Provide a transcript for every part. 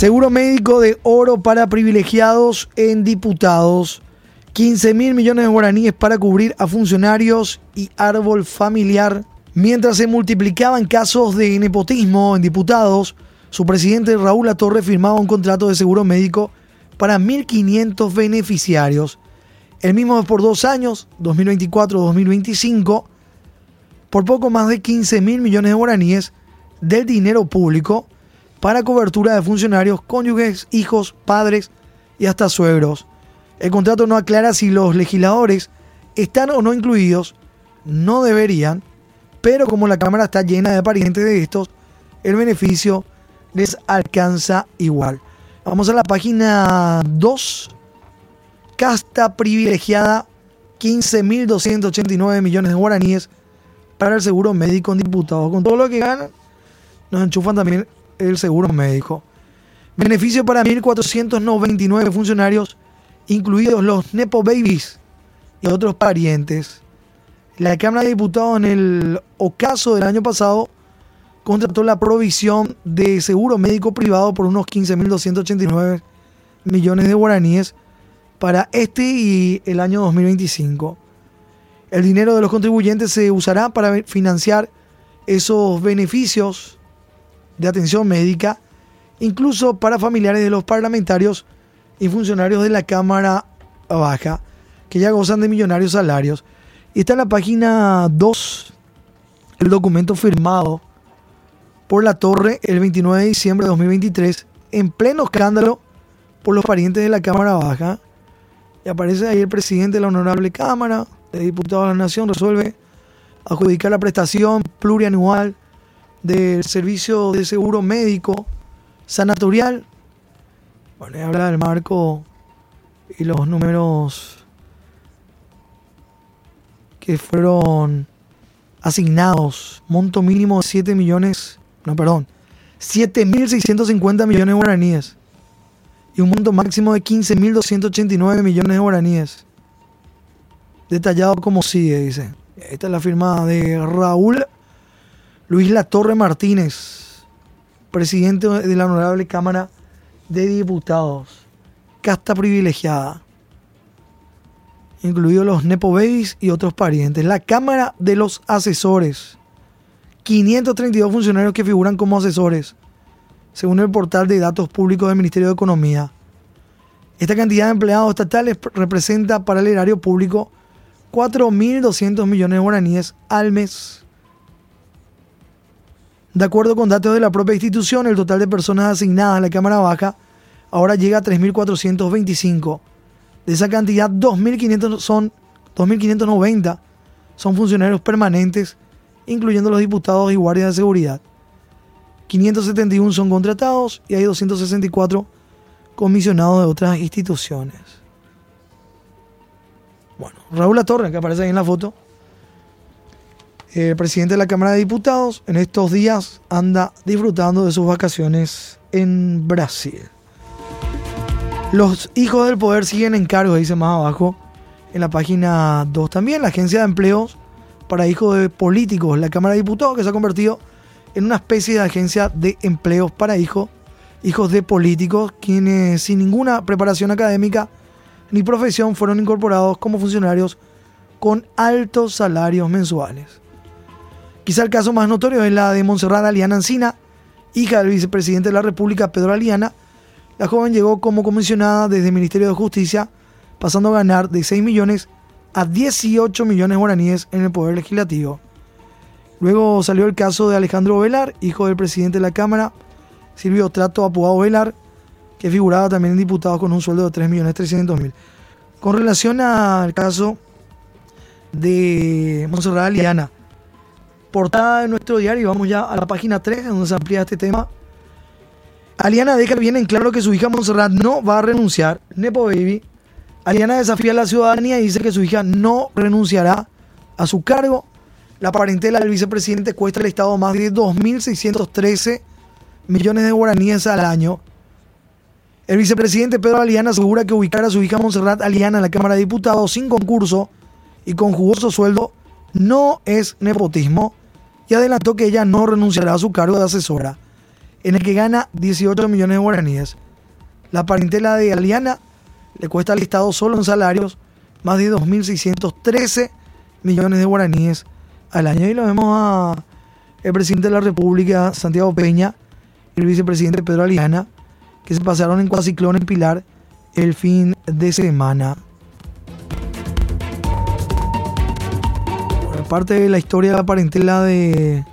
Seguro médico de oro para privilegiados en diputados. 15 mil millones de guaraníes para cubrir a funcionarios y árbol familiar. Mientras se multiplicaban casos de nepotismo en diputados, su presidente Raúl Atorre firmaba un contrato de seguro médico para 1.500 beneficiarios. El mismo por dos años, 2024-2025, por poco más de 15 mil millones de guaraníes del dinero público para cobertura de funcionarios, cónyuges, hijos, padres y hasta suegros. El contrato no aclara si los legisladores están o no incluidos, no deberían, pero como la Cámara está llena de parientes de estos, el beneficio les alcanza igual. Vamos a la página 2. Casta privilegiada, 15.289 millones de guaraníes para el seguro médico en diputados. Con todo lo que ganan, nos enchufan también el seguro médico. Beneficio para 1.499 funcionarios, incluidos los Nepo Babies y otros parientes. La Cámara de Diputados en el ocaso del año pasado contrató la provisión de seguro médico privado por unos 15.289 millones de guaraníes para este y el año 2025. El dinero de los contribuyentes se usará para financiar esos beneficios de atención médica, incluso para familiares de los parlamentarios y funcionarios de la Cámara Baja, que ya gozan de millonarios salarios. Y está en la página 2 el documento firmado por la Torre el 29 de diciembre de 2023 en pleno escándalo por los parientes de la Cámara Baja. Y aparece ahí el presidente de la Honorable Cámara de Diputados de la Nación, resuelve adjudicar la prestación plurianual del servicio de seguro médico sanatorial. Bueno, habla del marco y los números que fueron asignados. Monto mínimo de 7 millones, no, perdón, 7.650 millones de guaraníes. Y un monto máximo de 15.289 millones de guaraníes. Detallado como sigue, dice. Esta es la firma de Raúl Luis Latorre Martínez, presidente de la Honorable Cámara de Diputados, casta privilegiada, incluidos los Nepo Babies y otros parientes. La Cámara de los Asesores, 532 funcionarios que figuran como asesores, según el portal de datos públicos del Ministerio de Economía. Esta cantidad de empleados estatales representa para el erario público 4.200 millones de guaraníes al mes. De acuerdo con datos de la propia institución, el total de personas asignadas a la Cámara Baja ahora llega a 3.425. De esa cantidad, 2.500 son 2.590 son funcionarios permanentes, incluyendo los diputados y guardias de seguridad. 571 son contratados y hay 264 comisionados de otras instituciones. Bueno, Raúl Torre, que aparece ahí en la foto, el presidente de la Cámara de Diputados en estos días anda disfrutando de sus vacaciones en Brasil. Los hijos del poder siguen en cargo, dice más abajo en la página 2 también, la agencia de empleos para hijos de políticos, la Cámara de Diputados que se ha convertido en una especie de agencia de empleos para hijos, hijos de políticos, quienes sin ninguna preparación académica ni profesión fueron incorporados como funcionarios con altos salarios mensuales. Quizá el caso más notorio es la de Montserrat Aliana Ancina, hija del vicepresidente de la República, Pedro Aliana. La joven llegó como comisionada desde el Ministerio de Justicia, pasando a ganar de 6 millones a 18 millones guaraníes en el Poder Legislativo. Luego salió el caso de Alejandro Velar, hijo del presidente de la Cámara, Silvio Trato Apugado Velar, que figuraba también en diputado con un sueldo de 3.300.000. Con relación al caso de Montserrat Aliana, portada de nuestro diario. Vamos ya a la página 3, donde se amplía este tema. Aliana deja bien en claro que su hija Montserrat no va a renunciar. Nepo Baby. Aliana desafía a la ciudadanía y dice que su hija no renunciará a su cargo. La parentela del vicepresidente cuesta al Estado más de 2.613 millones de guaraníes al año. El vicepresidente Pedro Aliana asegura que ubicar a su hija Montserrat Aliana en la Cámara de Diputados sin concurso y con jugoso sueldo no es nepotismo y adelantó que ella no renunciará a su cargo de asesora. en el que gana 18 millones de guaraníes. La parentela de Aliana le cuesta al Estado solo en salarios más de 2.613 millones de guaraníes al año. Y lo vemos a el presidente de la República, Santiago Peña, y el vicepresidente Pedro Aliana, que se pasaron en Cuaciclón en Pilar el fin de semana. Por parte de la historia de la parentela de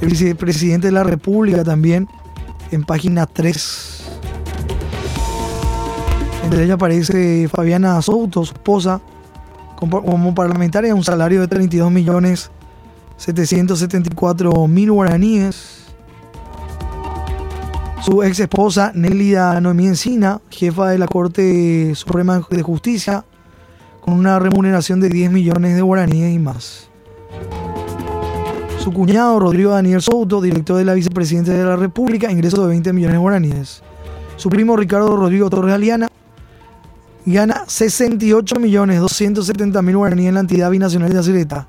el vicepresidente de la República también, en página 3. Entre ella aparece Fabiana Souto, su esposa, como parlamentaria, un salario de 32 millones 774 mil guaraníes. Su ex esposa Nélida Noemí Encina, jefa de la Corte Suprema de Justicia, con una remuneración de 10 millones de guaraníes y más. Su cuñado Rodrigo Daniel Souto, director de la vicepresidencia de la República, ingreso de 20 millones de guaraníes. Su primo Ricardo Rodrigo Torres Aliana gana 68 millones 270 mil guaraníes en la entidad binacional de Acireta.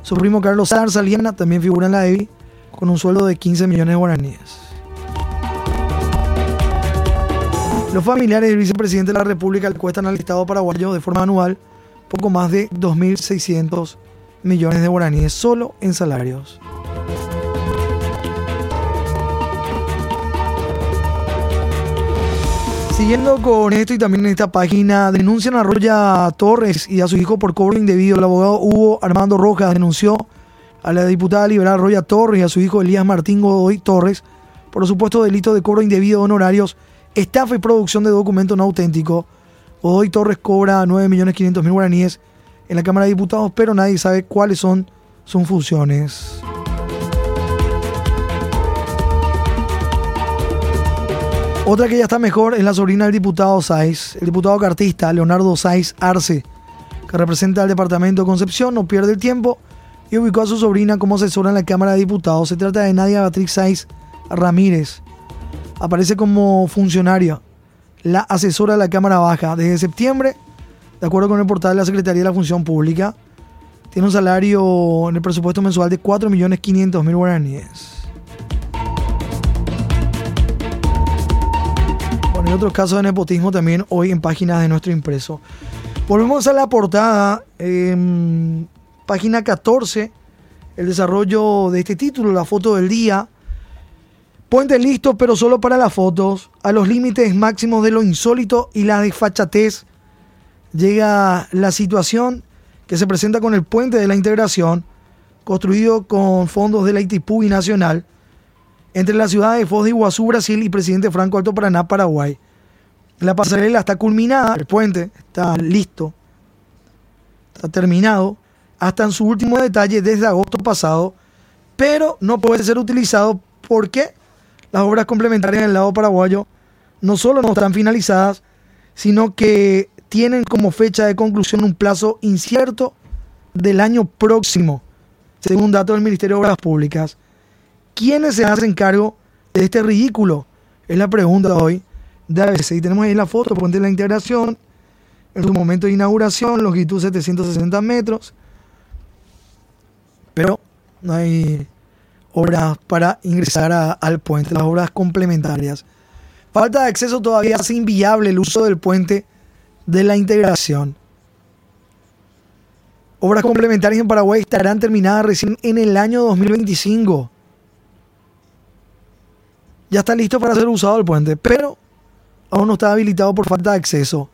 Su primo Carlos Aliana también figura en la EBI con un sueldo de 15 millones de guaraníes. Los familiares del vicepresidente de la República le cuestan al Estado paraguayo de forma anual poco más de 2.600 millones de guaraníes solo en salarios. Siguiendo con esto y también en esta página, denuncian a Roya Torres y a su hijo por cobro indebido. El abogado Hugo Armando Rojas denunció a la diputada liberal Roya Torres y a su hijo Elías Martín Godoy Torres por supuesto delito de cobro indebido de honorarios, estafa y producción de documentos no auténticos. Godoy Torres cobra 9.500.000 guaraníes en la Cámara de Diputados, pero nadie sabe cuáles son sus funciones. Otra que ya está mejor es la sobrina del diputado Saiz, el diputado cartista Leonardo Saiz Arce, que representa al departamento de Concepción, no pierde el tiempo y ubicó a su sobrina como asesora en la Cámara de Diputados. Se trata de Nadia Beatriz Saiz Ramírez. Aparece como funcionaria, la asesora de la Cámara Baja. Desde septiembre, de acuerdo con el portal de la Secretaría de la Función Pública, tiene un salario en el presupuesto mensual de 4.500.000 guaraníes. Bueno, y otros casos de nepotismo también hoy en páginas de nuestro impreso. Volvemos a la portada, página 14, el desarrollo de este título, la foto del día. Puente listo, pero solo para las fotos, a los límites máximos de lo insólito y la desfachatez. Llega la situación que se presenta con el puente de la integración, construido con fondos de la ITIPU Nacional entre la ciudad de Foz de Iguazú, Brasil y Presidente Franco Alto Paraná, Paraguay. La pasarela está culminada, el puente está listo, está terminado, hasta en su último detalle desde agosto pasado, pero no puede ser utilizado porque las obras complementarias en el lado paraguayo no solo no están finalizadas, sino que tienen como fecha de conclusión un plazo incierto del año próximo, según datos del Ministerio de Obras Públicas. ¿Quiénes se hacen cargo de este ridículo? Es la pregunta hoy de ABC. Y tenemos ahí la foto, puente de la integración, en su momento de inauguración, longitud 760 metros. Pero no hay obras para ingresar al puente, las obras complementarias. Falta de acceso todavía hace inviable el uso del puente de la integración. Obras complementarias en Paraguay estarán terminadas recién en el año 2025 ya está listo para ser usado el puente, pero aún no está habilitado por falta de acceso.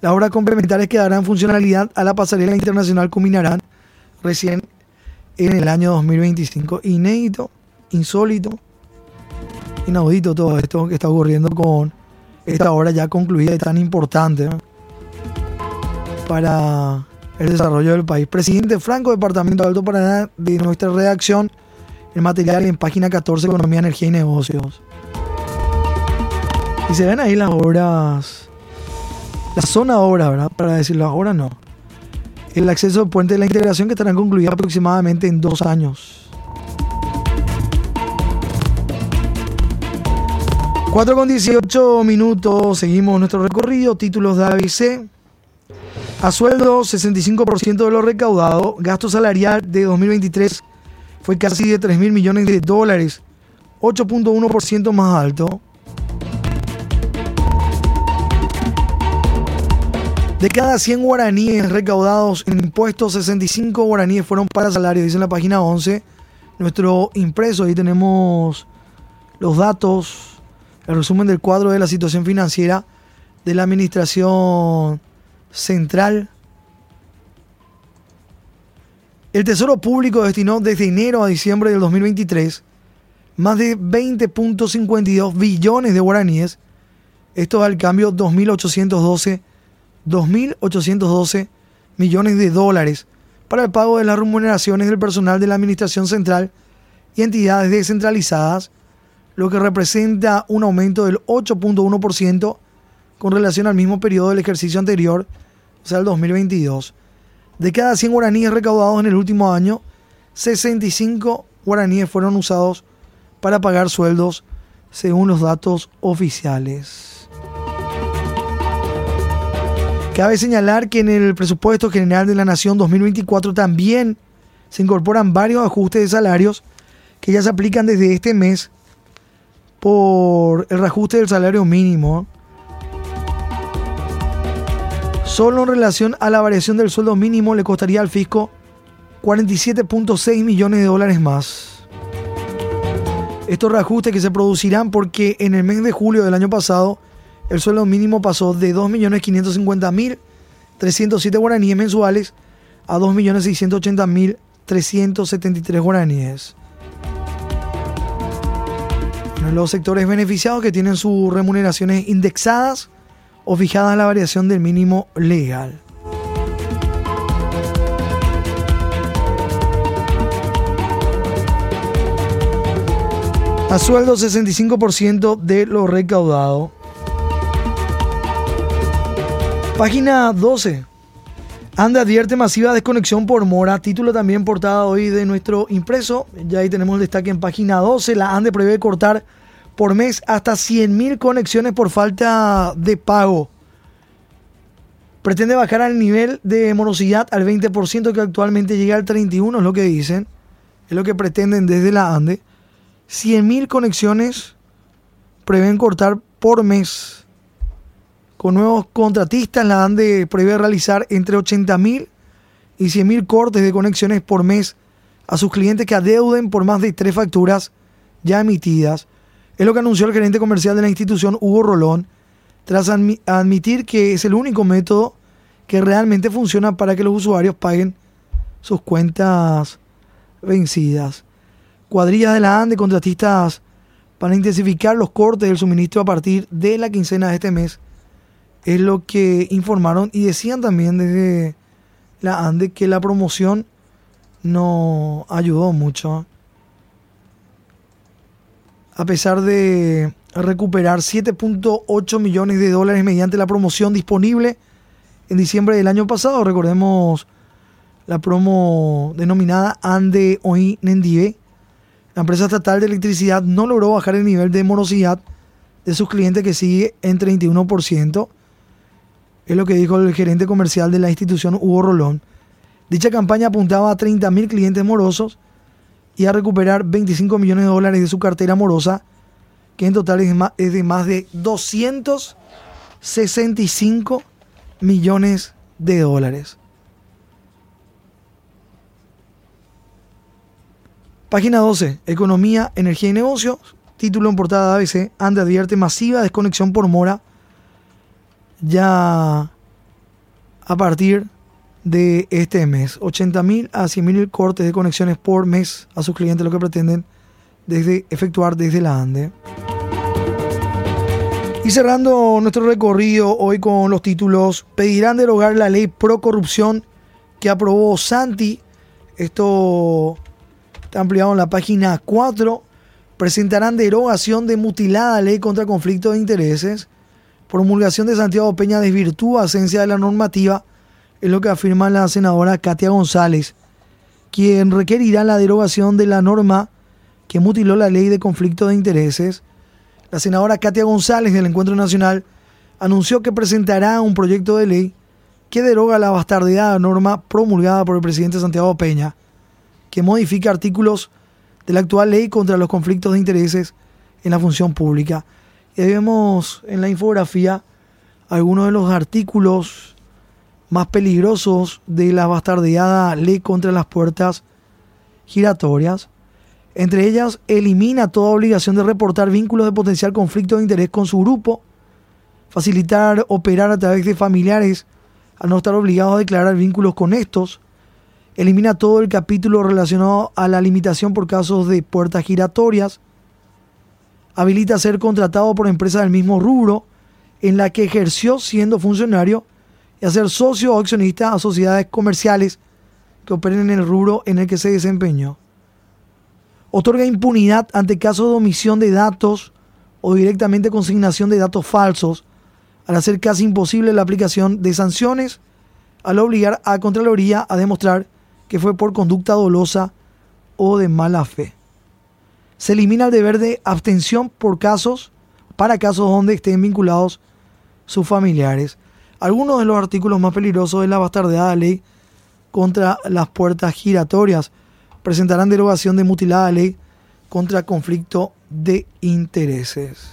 Las obras complementarias que darán funcionalidad a la pasarela internacional culminarán recién en el año 2025. Inédito, insólito, inaudito todo esto que está ocurriendo con esta obra ya concluida y tan importante para el desarrollo del país. Presidente Franco, Departamento de Alto Paraná, de nuestra redacción el material en página 14, Economía, Energía y Negocios. Y se ven ahí las obras, la zona obra, ¿verdad? Para decirlo ahora no. El acceso al puente de la integración que estarán concluidas aproximadamente en dos años. 4 con 18 minutos, seguimos nuestro recorrido, títulos de ABC. A sueldo, 65% de lo recaudado, gasto salarial de 2023 fue casi de 3 mil millones de dólares, 8.1% más alto. De cada 100 guaraníes recaudados en impuestos, 65 guaraníes fueron para salarios, dice en la página 11. Nuestro impreso, ahí tenemos los datos, el resumen del cuadro de la situación financiera de la Administración Central. El Tesoro Público destinó desde enero a diciembre del 2023 más de 20.52 billones de guaraníes. Esto al cambio 2.812 2.812 millones de dólares para el pago de las remuneraciones del personal de la Administración Central y entidades descentralizadas, lo que representa un aumento del 8.1% con relación al mismo periodo del ejercicio anterior, o sea, el 2022. De cada 100 guaraníes recaudados en el último año, 65 guaraníes fueron usados para pagar sueldos según los datos oficiales. Cabe señalar que en el presupuesto general de la Nación 2024 también se incorporan varios ajustes de salarios que ya se aplican desde este mes por el reajuste del salario mínimo. Solo en relación a la variación del sueldo mínimo le costaría al fisco 47.6 millones de dólares más. Estos reajustes que se producirán porque en el mes de julio del año pasado el sueldo mínimo pasó de 2.550.307 guaraníes mensuales a 2.680.373 guaraníes. Los sectores beneficiados que tienen sus remuneraciones indexadas o fijadas a la variación del mínimo legal. A sueldo 65% de lo recaudado. Página 12. Anda advierte masiva desconexión por mora. Título también portada hoy de nuestro impreso. Ya ahí tenemos el destaque en página 12. La ANDE prevé cortar por mes hasta 100.000 conexiones por falta de pago. Pretende bajar al nivel de morosidad al 20% que actualmente llega al 31%, es lo que dicen. Es lo que pretenden desde la ANDE. 100.000 conexiones prevén cortar por mes. Con nuevos contratistas, la ANDE prevé realizar entre 80.000 y 100.000 cortes de conexiones por mes a sus clientes que adeuden por más de tres facturas ya emitidas. Es lo que anunció el gerente comercial de la institución, Hugo Rolón, tras admitir que es el único método que realmente funciona para que los usuarios paguen sus cuentas vencidas. Cuadrillas de la ANDE, contratistas para intensificar los cortes del suministro a partir de la quincena de este mes es lo que informaron y decían también desde la ANDE que la promoción no ayudó mucho. A pesar de recuperar 7.8 millones de dólares mediante la promoción disponible en diciembre del año pasado, recordemos la promo denominada Ande Hoy Nendie, la empresa estatal de electricidad no logró bajar el nivel de morosidad de sus clientes que sigue en 31%. Es lo que dijo el gerente comercial de la institución, Hugo Rolón. Dicha campaña apuntaba a 30.000 clientes morosos y a recuperar 25 millones de dólares de su cartera morosa, que en total es de más de 265 millones de dólares. Página 12. Economía, energía y negocios. Título en portada de ABC. Ande advierte masiva desconexión por mora ya a partir de este mes. 80.000 a 100.000 cortes de conexiones por mes a sus clientes, lo que pretenden desde, efectuar desde la ANDE. Y cerrando nuestro recorrido hoy con los títulos, pedirán derogar la ley pro corrupción que aprobó Santi. Esto está ampliado en la página 4. Presentarán derogación de mutilada ley contra conflicto de intereses promulgación de Santiago Peña desvirtúa esencia de la normativa, es lo que afirma la senadora Katia González, quien requerirá la derogación de la norma que mutiló la ley de conflicto de intereses. La senadora Katia González del Encuentro Nacional anunció que presentará un proyecto de ley que deroga la bastardeada norma promulgada por el presidente Santiago Peña, que modifica artículos de la actual ley contra los conflictos de intereses en la función pública. Y ahí vemos en la infografía algunos de los artículos más peligrosos de la bastardeada ley contra las puertas giratorias. Entre ellas, elimina toda obligación de reportar vínculos de potencial conflicto de interés con su grupo, facilitar operar a través de familiares al no estar obligados a declarar vínculos con estos, elimina todo el capítulo relacionado a la limitación por casos de puertas giratorias, habilita ser contratado por empresas del mismo rubro en la que ejerció siendo funcionario y a ser socio o accionista a sociedades comerciales que operen en el rubro en el que se desempeñó. Otorga impunidad ante casos de omisión de datos o directamente consignación de datos falsos al hacer casi imposible la aplicación de sanciones al obligar a Contraloría a demostrar que fue por conducta dolosa o de mala fe. Se elimina el deber de abstención por casos, para casos donde estén vinculados sus familiares. Algunos de los artículos más peligrosos de la bastardeada ley contra las puertas giratorias presentarán derogación de mutilada ley contra conflicto de intereses.